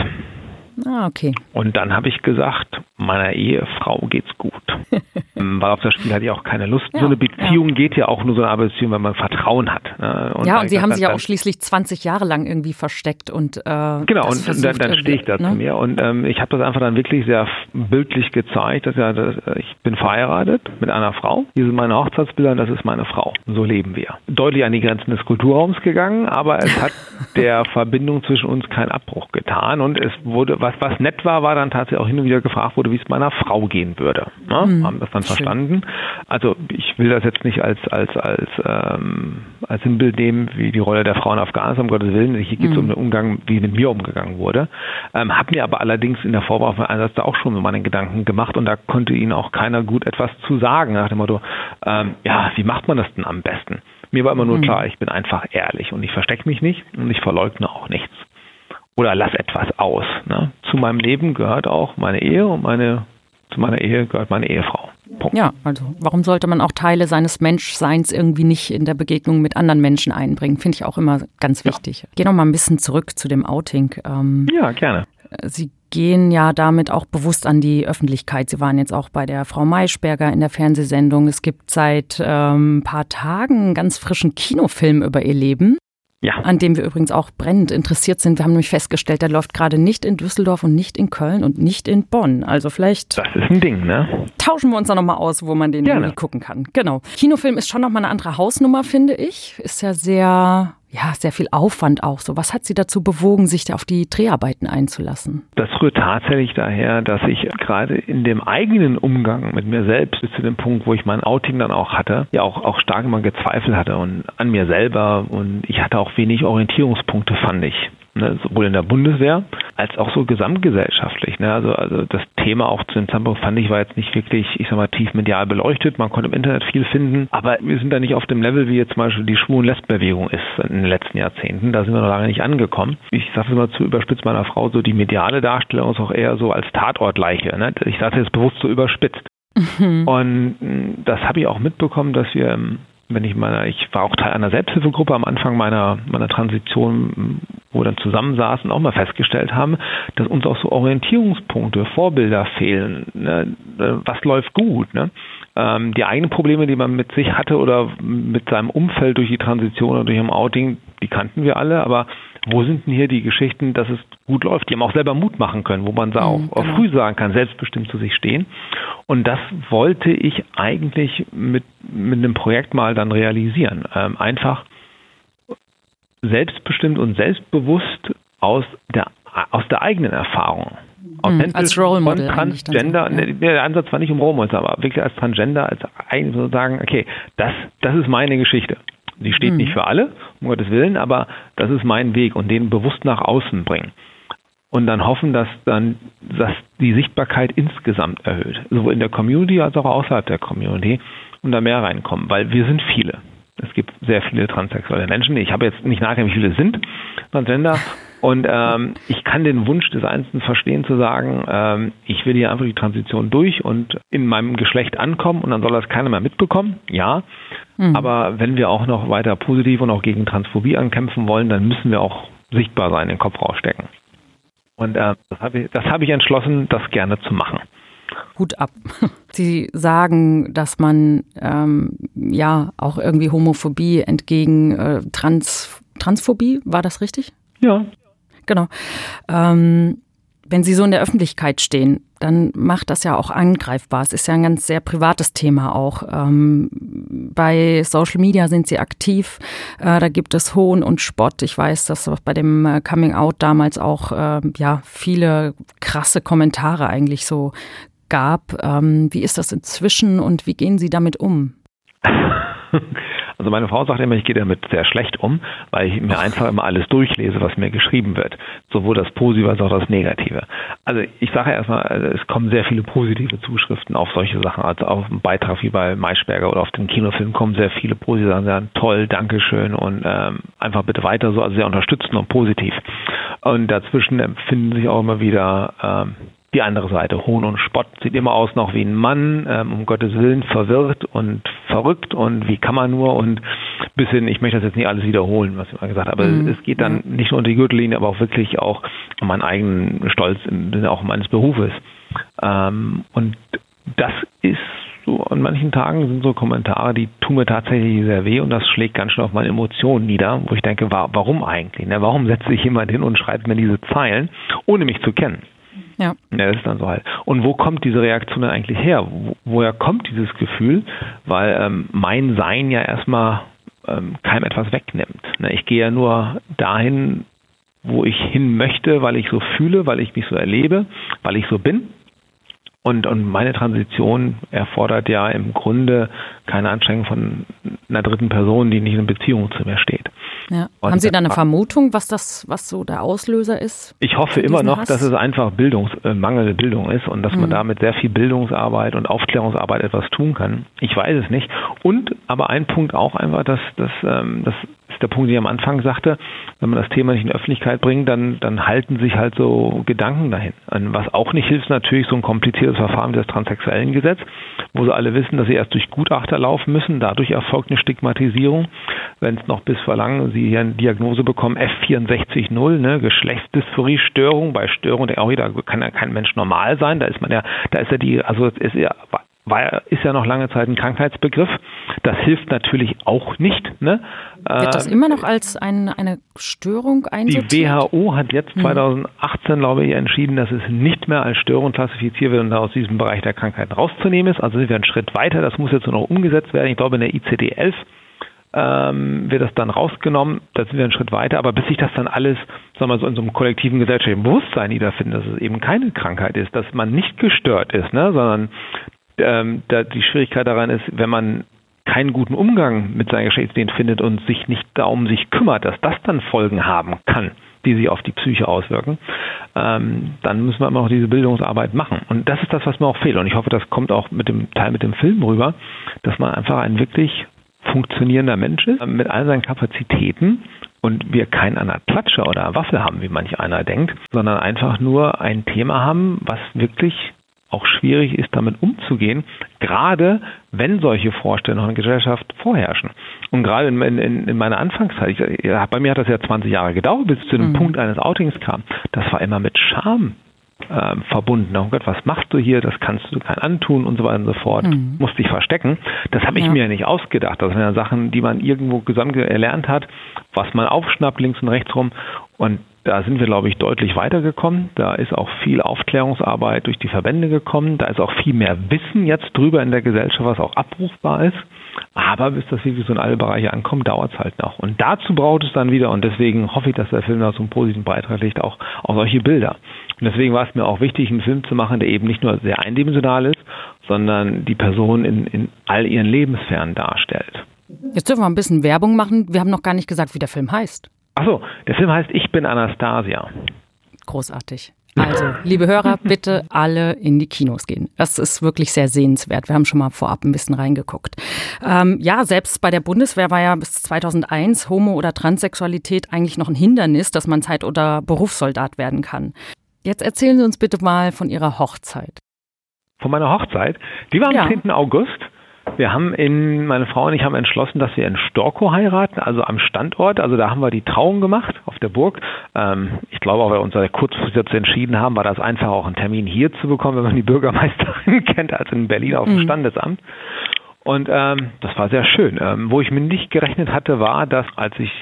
Ah, okay. Und dann habe ich gesagt, meiner Ehefrau geht's gut. Ähm, weil auf das Spiel hatte ich auch keine Lust. Ja, so eine Beziehung ja. geht ja auch nur so eine Arbeitsbeziehung, wenn man Vertrauen hat. Ne? Und ja, und Sie haben sich ja auch schließlich 20 Jahre lang irgendwie versteckt und äh, Genau, und versucht, dann, dann stehe ich da ne? zu mir. Und ähm, ich habe das einfach dann wirklich sehr bildlich gezeigt, dass ja, dass, ich bin verheiratet mit einer Frau. Hier sind meine Hochzeitsbilder und das ist meine Frau. So leben wir. Deutlich an die Grenzen des Kulturraums gegangen, aber es hat der Verbindung zwischen uns keinen Abbruch getan. Und es wurde, was, was nett war, war dann tatsächlich auch hin und wieder gefragt wurde, wie es meiner Frau gehen würde. Ne? Mhm. Haben das dann verstanden. Also ich will das jetzt nicht als als als ähm, als Sinnbild nehmen, wie die Rolle der Frau in Afghanistan, um Gottes Willen. Hier geht es mhm. um den Umgang, wie mit mir umgegangen wurde. Ähm, hab mir aber allerdings in der Vorbereitung für Einsatz da auch schon meine Gedanken gemacht und da konnte ihnen auch keiner gut etwas zu sagen, nach dem Motto, ähm, ja, wie macht man das denn am besten? Mir war immer nur mhm. klar, ich bin einfach ehrlich und ich verstecke mich nicht und ich verleugne auch nichts. Oder lass etwas aus. Ne? Zu meinem Leben gehört auch meine Ehe und meine, zu meiner Ehe gehört meine Ehefrau. Punkt. Ja, also warum sollte man auch Teile seines Menschseins irgendwie nicht in der Begegnung mit anderen Menschen einbringen? Finde ich auch immer ganz wichtig. Ja. Geh noch mal ein bisschen zurück zu dem Outing. Ähm, ja, gerne. Sie gehen ja damit auch bewusst an die Öffentlichkeit. Sie waren jetzt auch bei der Frau Maischberger in der Fernsehsendung. Es gibt seit ähm, ein paar Tagen einen ganz frischen Kinofilm über ihr Leben. Ja. An dem wir übrigens auch brennend interessiert sind. Wir haben nämlich festgestellt, der läuft gerade nicht in Düsseldorf und nicht in Köln und nicht in Bonn. Also vielleicht. Das ist ein Ding, ne? Tauschen wir uns da nochmal aus, wo man den irgendwie gucken kann. Genau. Kinofilm ist schon nochmal eine andere Hausnummer, finde ich. Ist ja sehr ja, sehr viel Aufwand auch. So, was hat Sie dazu bewogen, sich auf die Dreharbeiten einzulassen? Das rührt tatsächlich daher, dass ich gerade in dem eigenen Umgang mit mir selbst bis zu dem Punkt, wo ich mein Outing dann auch hatte, ja auch, auch stark immer gezweifelt hatte und an mir selber und ich hatte auch wenig Orientierungspunkte, fand ich ne, sowohl in der Bundeswehr als auch so gesamtgesellschaftlich. Ne? Also, also das Thema auch zu dem Zeitpunkt fand ich war jetzt nicht wirklich, ich sag mal, tief medial beleuchtet. Man konnte im Internet viel finden, aber wir sind da nicht auf dem Level, wie jetzt zum Beispiel die Schwulen Lesbenbewegung ist in den letzten Jahrzehnten. Da sind wir noch lange nicht angekommen. Ich sage es mal zu überspitzt meiner Frau, so die mediale Darstellung ist auch eher so als Tatortleiche. Ne? Ich sage jetzt bewusst so überspitzt. Mhm. Und das habe ich auch mitbekommen, dass wir wenn ich meine, ich war auch Teil einer Selbsthilfegruppe am Anfang meiner, meiner Transition, wo wir dann zusammensaßen, auch mal festgestellt haben, dass uns auch so Orientierungspunkte, Vorbilder fehlen. Ne? Was läuft gut? Ne? Ähm, die eigenen Probleme, die man mit sich hatte oder mit seinem Umfeld durch die Transition oder durch ein Outing, die kannten wir alle, aber wo sind denn hier die Geschichten, dass es gut läuft, die haben auch selber Mut machen können, wo man da auch, auch früh sagen kann, selbstbestimmt zu sich stehen. Und das wollte ich eigentlich mit, mit einem Projekt mal dann realisieren. Ähm, einfach selbstbestimmt und selbstbewusst aus der, aus der eigenen Erfahrung. Mhm, Authentisch als Role Model. Transgender, so, ja. der Ansatz war nicht um Role Model, aber wirklich als Transgender, als eigentlich so sagen, okay, das, das ist meine Geschichte. Die steht mhm. nicht für alle, um Gottes Willen, aber das ist mein Weg und den bewusst nach außen bringen. Und dann hoffen, dass dann dass die Sichtbarkeit insgesamt erhöht, sowohl in der Community als auch außerhalb der Community und da mehr reinkommen, weil wir sind viele. Es gibt sehr viele transsexuelle Menschen. Ich habe jetzt nicht nachgeschaut, wie viele es sind, Transgender. Und ähm, ich kann den Wunsch des Einzelnen verstehen, zu sagen, ähm, ich will hier einfach die Transition durch und in meinem Geschlecht ankommen und dann soll das keiner mehr mitbekommen. Ja. Mhm. Aber wenn wir auch noch weiter positiv und auch gegen Transphobie ankämpfen wollen, dann müssen wir auch sichtbar sein, den Kopf rausstecken. Und äh, das habe ich, hab ich entschlossen, das gerne zu machen. Hut ab. Sie sagen, dass man ähm, ja auch irgendwie Homophobie entgegen äh, Trans, Transphobie, war das richtig? Ja. Genau. Ähm, Wenn Sie so in der Öffentlichkeit stehen, dann macht das ja auch angreifbar. Es ist ja ein ganz sehr privates Thema auch. Ähm, bei Social Media sind Sie aktiv. Äh, da gibt es Hohn und Spott. Ich weiß, dass bei dem äh, Coming Out damals auch äh, ja viele krasse Kommentare eigentlich so gab. Ähm, wie ist das inzwischen und wie gehen Sie damit um? Also meine Frau sagt immer, ich gehe damit sehr schlecht um, weil ich mir einfach immer alles durchlese, was mir geschrieben wird. Sowohl das Positive als auch das Negative. Also ich sage erstmal, also es kommen sehr viele positive Zuschriften auf solche Sachen. Also auf einen Beitrag wie bei Maischberger oder auf den Kinofilm kommen sehr viele positive Sachen, sagen toll, Dankeschön und ähm, einfach bitte weiter so, also sehr unterstützend und positiv. Und dazwischen finden sich auch immer wieder ähm, die andere Seite. Hohn und Spott sieht immer aus noch wie ein Mann, ähm, um Gottes Willen verwirrt und verrückt und wie kann man nur und bis hin, ich möchte das jetzt nicht alles wiederholen, was ich mal gesagt habe, aber mhm. es geht dann nicht nur um die Gürtellinie, aber auch wirklich auch um meinen eigenen Stolz im Sinne auch meines Berufes. Ähm, und das ist so an manchen Tagen sind so Kommentare, die tun mir tatsächlich sehr weh und das schlägt ganz schön auf meine Emotionen nieder, wo ich denke, warum eigentlich? Ne? Warum setzt sich jemand hin und schreibt mir diese Zeilen, ohne mich zu kennen? Ja. ja. Das ist dann so halt. Und wo kommt diese Reaktion dann eigentlich her? Wo, woher kommt dieses Gefühl? Weil ähm, mein Sein ja erstmal ähm, keinem etwas wegnimmt. Ne? Ich gehe ja nur dahin, wo ich hin möchte, weil ich so fühle, weil ich mich so erlebe, weil ich so bin. Und, und meine Transition erfordert ja im Grunde keine Anstrengung von einer dritten Person, die nicht in Beziehung zu mir steht. Ja. Haben Sie da eine Vermutung, was das, was so der Auslöser ist? Ich hoffe immer noch, Hass? dass es einfach Bildungs, äh, mangelnde Bildung ist und dass mhm. man da mit sehr viel Bildungsarbeit und Aufklärungsarbeit etwas tun kann. Ich weiß es nicht. Und aber ein Punkt auch einfach, dass, dass, ähm, dass ist der Punkt, den ich am Anfang sagte, wenn man das Thema nicht in die Öffentlichkeit bringt, dann, dann halten sich halt so Gedanken dahin. Und was auch nicht hilft, ist natürlich so ein kompliziertes Verfahren wie das transsexuellen Gesetz, wo sie alle wissen, dass sie erst durch Gutachter laufen müssen. Dadurch erfolgt eine Stigmatisierung. Wenn es noch bis verlangen, sie hier eine Diagnose bekommen, F64.0, ne, Geschlechtsdysphorie-Störung. Bei Störung der auch da kann ja kein Mensch normal sein. Da ist man ja, da ist ja die, also ist ja war, ist ja noch lange Zeit ein Krankheitsbegriff. Das hilft natürlich auch nicht. Ne? Wird das äh, immer noch als ein, eine Störung einsortiert? Die WHO hat jetzt 2018, mhm. glaube ich, entschieden, dass es nicht mehr als Störung klassifiziert wird und aus diesem Bereich der Krankheit rauszunehmen ist. Also sind wir einen Schritt weiter. Das muss jetzt nur noch umgesetzt werden. Ich glaube, in der ICD-11 ähm, wird das dann rausgenommen. Da sind wir einen Schritt weiter. Aber bis sich das dann alles, sagen wir so, in so einem kollektiven gesellschaftlichen Bewusstsein niederfindet, dass es eben keine Krankheit ist, dass man nicht gestört ist, ne, sondern ähm, da die Schwierigkeit daran ist, wenn man keinen guten Umgang mit seiner Geschlechtsidentität findet und sich nicht darum sich kümmert, dass das dann Folgen haben kann, die sich auf die Psyche auswirken, ähm, dann müssen wir immer noch diese Bildungsarbeit machen. Und das ist das, was mir auch fehlt. Und ich hoffe, das kommt auch mit dem Teil mit dem Film rüber, dass man einfach ein wirklich funktionierender Mensch ist, mit all seinen Kapazitäten und wir keinen an der Klatsche oder Waffe haben, wie manch einer denkt, sondern einfach nur ein Thema haben, was wirklich auch schwierig ist, damit umzugehen, gerade wenn solche Vorstellungen in der Gesellschaft vorherrschen. Und gerade in, in, in meiner Anfangszeit, ich, bei mir hat das ja 20 Jahre gedauert, bis zu dem mhm. Punkt eines Outings kam. Das war immer mit Scham äh, verbunden. Oh Gott, was machst du hier? Das kannst du kein antun und so weiter und so fort. Mhm. Musst dich verstecken. Das habe ich ja. mir nicht ausgedacht. Das sind ja Sachen, die man irgendwo gesamt erlernt hat, was man aufschnappt links und rechts rum. Und da sind wir, glaube ich, deutlich weitergekommen. Da ist auch viel Aufklärungsarbeit durch die Verbände gekommen. Da ist auch viel mehr Wissen jetzt drüber in der Gesellschaft, was auch abrufbar ist. Aber bis das wirklich so in alle Bereiche ankommt, dauert es halt noch. Und dazu braucht es dann wieder, und deswegen hoffe ich, dass der Film da so einen positiven Beitrag legt, auch, auch solche Bilder. Und deswegen war es mir auch wichtig, einen Film zu machen, der eben nicht nur sehr eindimensional ist, sondern die Person in, in all ihren Lebenssphären darstellt. Jetzt dürfen wir ein bisschen Werbung machen. Wir haben noch gar nicht gesagt, wie der Film heißt. Achso, der Film heißt Ich bin Anastasia. Großartig. Also, liebe Hörer, bitte alle in die Kinos gehen. Das ist wirklich sehr sehenswert. Wir haben schon mal vorab ein bisschen reingeguckt. Ähm, ja, selbst bei der Bundeswehr war ja bis 2001 Homo- oder Transsexualität eigentlich noch ein Hindernis, dass man Zeit- oder Berufssoldat werden kann. Jetzt erzählen Sie uns bitte mal von Ihrer Hochzeit. Von meiner Hochzeit? Die war am ja. 10. August. Wir haben in, meine Frau und ich haben entschlossen, dass wir in Storkow heiraten, also am Standort. Also da haben wir die Trauung gemacht auf der Burg. Ähm, ich glaube, auch wir uns da kurzfristig dazu entschieden haben, war das einfach auch einen Termin hier zu bekommen, wenn man die Bürgermeisterin kennt, als in Berlin auf dem mhm. Standesamt. Und ähm, das war sehr schön. Ähm, wo ich mir nicht gerechnet hatte, war, dass als ich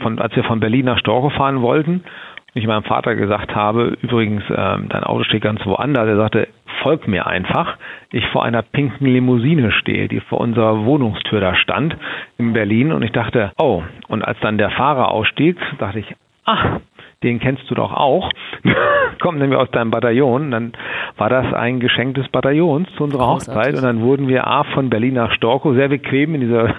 von, als wir von Berlin nach Storkow fahren wollten ich meinem Vater gesagt habe, übrigens, ähm, dein Auto steht ganz woanders, er sagte, folg mir einfach. Ich vor einer pinken Limousine stehe, die vor unserer Wohnungstür da stand in Berlin und ich dachte, oh, und als dann der Fahrer ausstieg, dachte ich, ach, den kennst du doch auch, kommt nämlich aus deinem Bataillon. Dann war das ein Geschenk des Bataillons zu unserer Großartig. Hochzeit und dann wurden wir A von Berlin nach Storkow sehr bequem in dieser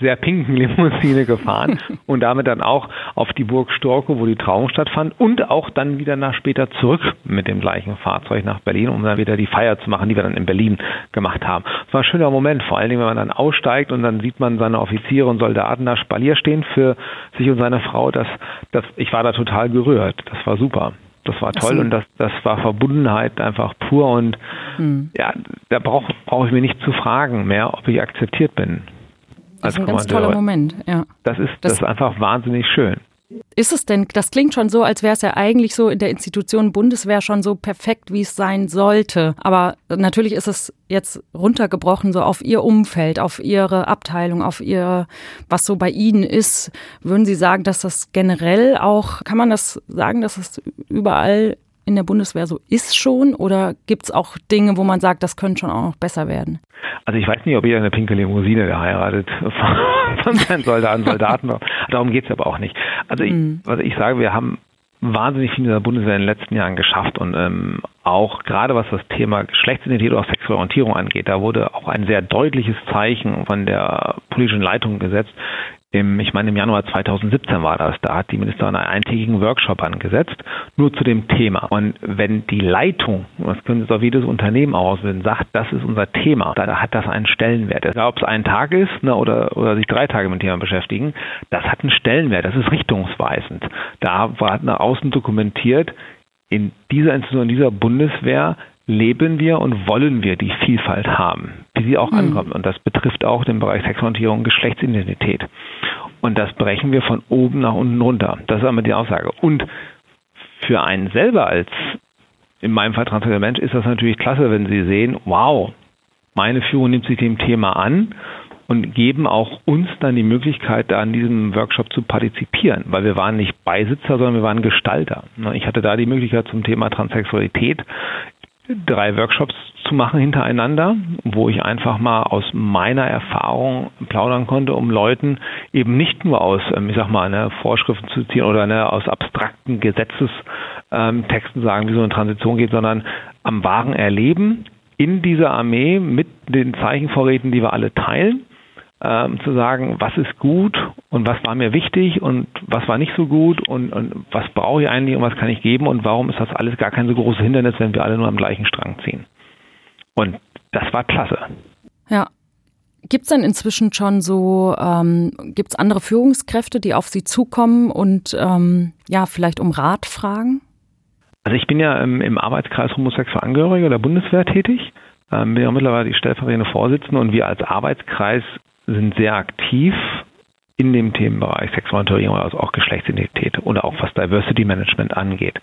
sehr pinken Limousine gefahren und damit dann auch auf die Burg Storkow, wo die Trauung stattfand und auch dann wieder nach später zurück mit dem gleichen Fahrzeug nach Berlin, um dann wieder die Feier zu machen, die wir dann in Berlin gemacht haben. Es war ein schöner Moment, vor allen Dingen, wenn man dann aussteigt und dann sieht man seine Offiziere und Soldaten da Spalier stehen für sich und seine Frau. Das, das, ich war da total gerührt. Das war super. Das war toll so. und das, das war Verbundenheit einfach pur und mhm. ja, da brauche brauch ich mir nicht zu fragen mehr, ob ich akzeptiert bin. Das ist ein ganz toller Moment, ja. Das ist, das, das ist einfach wahnsinnig schön. Ist es denn, das klingt schon so, als wäre es ja eigentlich so in der Institution Bundeswehr schon so perfekt, wie es sein sollte. Aber natürlich ist es jetzt runtergebrochen so auf Ihr Umfeld, auf Ihre Abteilung, auf Ihr, was so bei Ihnen ist. Würden Sie sagen, dass das generell auch, kann man das sagen, dass es überall in der Bundeswehr so ist schon? Oder gibt es auch Dinge, wo man sagt, das könnte schon auch noch besser werden? Also ich weiß nicht, ob ihr eine pinke Limousine geheiratet von seinen Soldaten, Soldaten. Darum geht es aber auch nicht. Also ich, mhm. also ich sage, wir haben wahnsinnig viel in der Bundeswehr in den letzten Jahren geschafft und ähm, auch gerade was das Thema Geschlechtsidentität oder sexuelle Orientierung angeht, da wurde auch ein sehr deutliches Zeichen von der politischen Leitung gesetzt, im, ich meine, im Januar 2017 war das, da hat die Ministerin einen eintägigen Workshop angesetzt, nur zu dem Thema. Und wenn die Leitung, das können Sie auf jedes Unternehmen auswählen, sagt, das ist unser Thema, da hat das einen Stellenwert. Egal, ob es ein Tag ist ne, oder, oder sich drei Tage mit dem Thema beschäftigen, das hat einen Stellenwert, das ist richtungsweisend. Da war nach außen dokumentiert, in dieser Institution, in dieser Bundeswehr leben wir und wollen wir die Vielfalt haben, wie sie auch mhm. ankommt. Und das betrifft auch den Bereich Sexualisierung und Geschlechtsidentität. Und das brechen wir von oben nach unten runter. Das ist einmal die Aussage. Und für einen selber als, in meinem Fall transsexueller Mensch, ist das natürlich klasse, wenn Sie sehen, wow, meine Führung nimmt sich dem Thema an und geben auch uns dann die Möglichkeit, da an diesem Workshop zu partizipieren, weil wir waren nicht Beisitzer, sondern wir waren Gestalter. Ich hatte da die Möglichkeit zum Thema Transsexualität drei Workshops zu machen hintereinander, wo ich einfach mal aus meiner Erfahrung plaudern konnte, um Leuten eben nicht nur aus, ähm, ich sag mal, eine Vorschriften zu ziehen oder eine, aus abstrakten Gesetzestexten sagen, wie so eine Transition geht, sondern am wahren Erleben in dieser Armee mit den Zeichenvorräten, die wir alle teilen ähm, zu sagen, was ist gut und was war mir wichtig und was war nicht so gut und, und was brauche ich eigentlich und was kann ich geben und warum ist das alles gar kein so großes Hindernis, wenn wir alle nur am gleichen Strang ziehen. Und das war klasse. Ja. Gibt es denn inzwischen schon so, ähm, gibt es andere Führungskräfte, die auf Sie zukommen und ähm, ja, vielleicht um Rat fragen? Also ich bin ja im, im Arbeitskreis homosexuell Angehörige der Bundeswehr tätig, ähm, bin ja mittlerweile die stellvertretende Vorsitzende und wir als Arbeitskreis sind sehr aktiv in dem Themenbereich Sexualorientierung, also auch Geschlechtsidentität oder auch was Diversity Management angeht.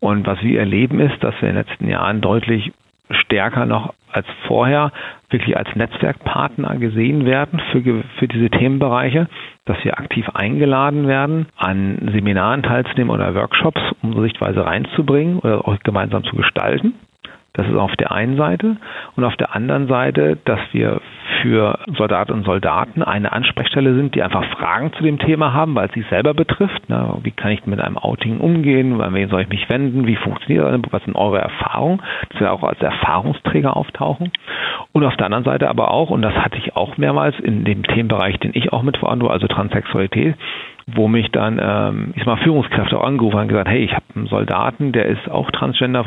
Und was wir erleben ist, dass wir in den letzten Jahren deutlich stärker noch als vorher wirklich als Netzwerkpartner gesehen werden für, für diese Themenbereiche, dass wir aktiv eingeladen werden, an Seminaren teilzunehmen oder Workshops, um unsere Sichtweise reinzubringen oder auch gemeinsam zu gestalten. Das ist auf der einen Seite. Und auf der anderen Seite, dass wir für Soldatinnen und Soldaten eine Ansprechstelle sind, die einfach Fragen zu dem Thema haben, weil es sie selber betrifft. Na, wie kann ich mit einem Outing umgehen? An wen soll ich mich wenden? Wie funktioniert das? Was sind eure Erfahrungen? Dass wir auch als Erfahrungsträger auftauchen. Und auf der anderen Seite aber auch, und das hatte ich auch mehrmals in dem Themenbereich, den ich auch mit verantworte, also Transsexualität, wo mich dann, ähm, ich sag mal, Führungskräfte auch angerufen haben und gesagt, hey, ich habe einen Soldaten, der ist auch Transgender,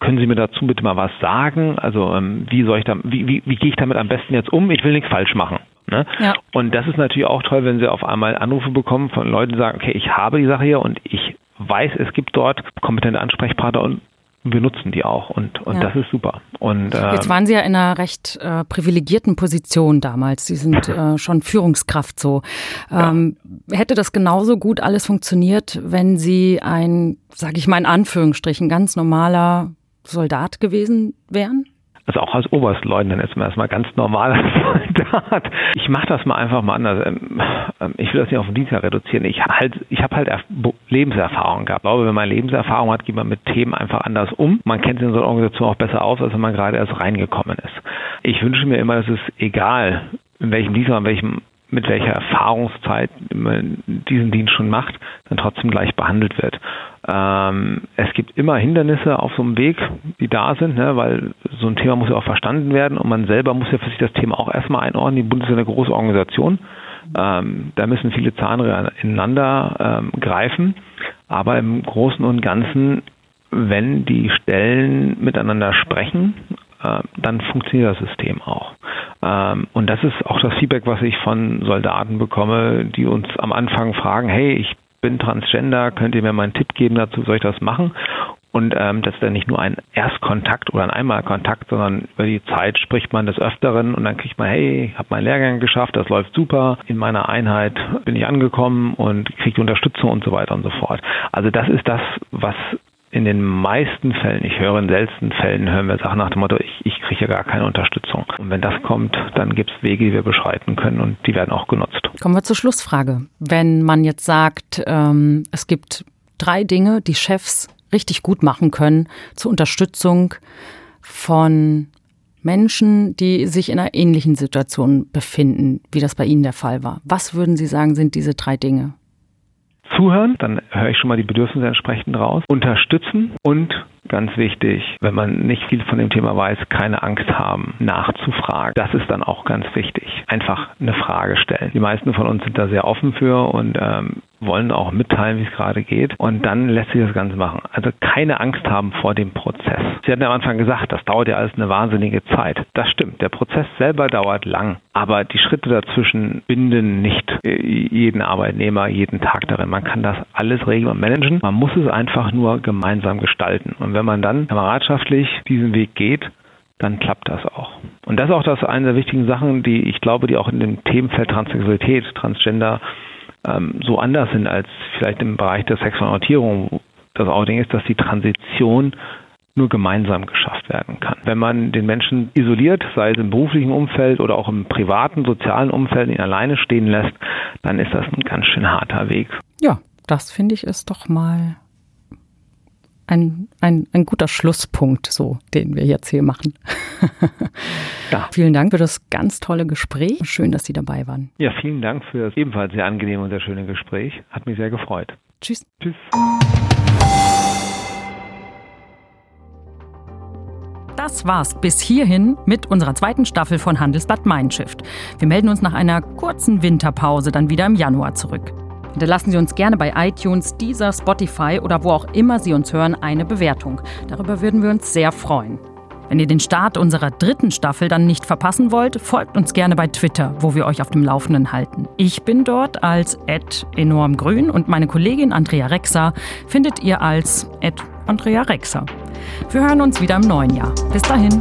können Sie mir dazu bitte mal was sagen? Also ähm, wie soll ich da, wie, wie, wie gehe ich damit am besten jetzt um? Ich will nichts falsch machen. Ne? Ja. Und das ist natürlich auch toll, wenn Sie auf einmal Anrufe bekommen von Leuten, die sagen, okay, ich habe die Sache hier und ich weiß, es gibt dort kompetente Ansprechpartner und wir nutzen die auch und, und ja. das ist super. Und, äh, Jetzt waren Sie ja in einer recht äh, privilegierten Position damals. Sie sind äh, schon Führungskraft so. Ähm, ja. Hätte das genauso gut alles funktioniert, wenn Sie ein, sage ich mal in Anführungsstrichen, ganz normaler Soldat gewesen wären? Also auch als Oberstleutnant ist man erstmal ganz normaler Soldat. Ich mache das mal einfach mal anders. Ähm, ähm, ich will das nicht auf den Dienst reduzieren. Ich habe halt, ich habe halt Lebenserfahrung gehabt. Ich glaube, wenn man Lebenserfahrung hat, geht man mit Themen einfach anders um. Man kennt sich in so einer Organisation auch besser aus, als wenn man gerade erst reingekommen ist. Ich wünsche mir immer, dass es egal, in welchem Dienst man in welchem mit welcher Erfahrungszeit man diesen Dienst schon macht, dann trotzdem gleich behandelt wird. Ähm, es gibt immer Hindernisse auf so einem Weg, die da sind, ne, weil so ein Thema muss ja auch verstanden werden und man selber muss ja für sich das Thema auch erstmal einordnen. Die Bundeswehr ist eine große Organisation. Ähm, da müssen viele Zahnräder ineinander ähm, greifen. Aber im Großen und Ganzen, wenn die Stellen miteinander sprechen, dann funktioniert das System auch. Ähm, und das ist auch das Feedback, was ich von Soldaten bekomme, die uns am Anfang fragen, hey, ich bin Transgender, könnt ihr mir mal einen Tipp geben dazu, soll ich das machen? Und ähm, das ist dann nicht nur ein Erstkontakt oder ein Einmalkontakt, sondern über die Zeit spricht man des Öfteren und dann kriegt man, hey, habe meinen Lehrgang geschafft, das läuft super, in meiner Einheit bin ich angekommen und kriege Unterstützung und so weiter und so fort. Also das ist das, was in den meisten Fällen, ich höre in seltenen Fällen, hören wir Sachen nach dem Motto, ich, ich kriege ja gar keine Unterstützung. Und wenn das kommt, dann gibt es Wege, die wir beschreiten können und die werden auch genutzt. Kommen wir zur Schlussfrage. Wenn man jetzt sagt, ähm, es gibt drei Dinge, die Chefs richtig gut machen können zur Unterstützung von Menschen, die sich in einer ähnlichen Situation befinden, wie das bei Ihnen der Fall war. Was würden Sie sagen, sind diese drei Dinge? Zuhören, dann höre ich schon mal die Bedürfnisse entsprechend raus, unterstützen und ganz wichtig, wenn man nicht viel von dem Thema weiß, keine Angst haben, nachzufragen. Das ist dann auch ganz wichtig. Einfach eine Frage stellen. Die meisten von uns sind da sehr offen für und ähm, wollen auch mitteilen, wie es gerade geht. Und dann lässt sich das Ganze machen. Also keine Angst haben vor dem Prozess. Sie hatten am Anfang gesagt, das dauert ja alles eine wahnsinnige Zeit. Das stimmt. Der Prozess selber dauert lang. Aber die Schritte dazwischen binden nicht jeden Arbeitnehmer jeden Tag darin. Man kann das alles regeln und managen. Man muss es einfach nur gemeinsam gestalten. Und wenn man dann kameradschaftlich diesen Weg geht, dann klappt das auch. Und das ist auch das eine der wichtigen Sachen, die ich glaube, die auch in dem Themenfeld Transsexualität, Transgender ähm, so anders sind als vielleicht im Bereich der Sexualorientierung. Das Outing ist, dass die Transition nur gemeinsam geschafft werden kann. Wenn man den Menschen isoliert, sei es im beruflichen Umfeld oder auch im privaten, sozialen Umfeld, ihn alleine stehen lässt, dann ist das ein ganz schön harter Weg. Ja, das finde ich ist doch mal ein, ein, ein guter Schlusspunkt, so, den wir jetzt hier machen. ja. Vielen Dank für das ganz tolle Gespräch. Schön, dass Sie dabei waren. Ja, vielen Dank für das ebenfalls sehr angenehme und sehr schöne Gespräch. Hat mich sehr gefreut. Tschüss. Tschüss. Das war's bis hierhin mit unserer zweiten Staffel von Handelsblatt Mindshift. Wir melden uns nach einer kurzen Winterpause dann wieder im Januar zurück. Hinterlassen Sie uns gerne bei iTunes, Deezer, Spotify oder wo auch immer Sie uns hören eine Bewertung. Darüber würden wir uns sehr freuen. Wenn ihr den Start unserer dritten Staffel dann nicht verpassen wollt, folgt uns gerne bei Twitter, wo wir euch auf dem Laufenden halten. Ich bin dort als enormgrün und meine Kollegin Andrea Rexa findet ihr als Andrea Rexa. Wir hören uns wieder im neuen Jahr. Bis dahin.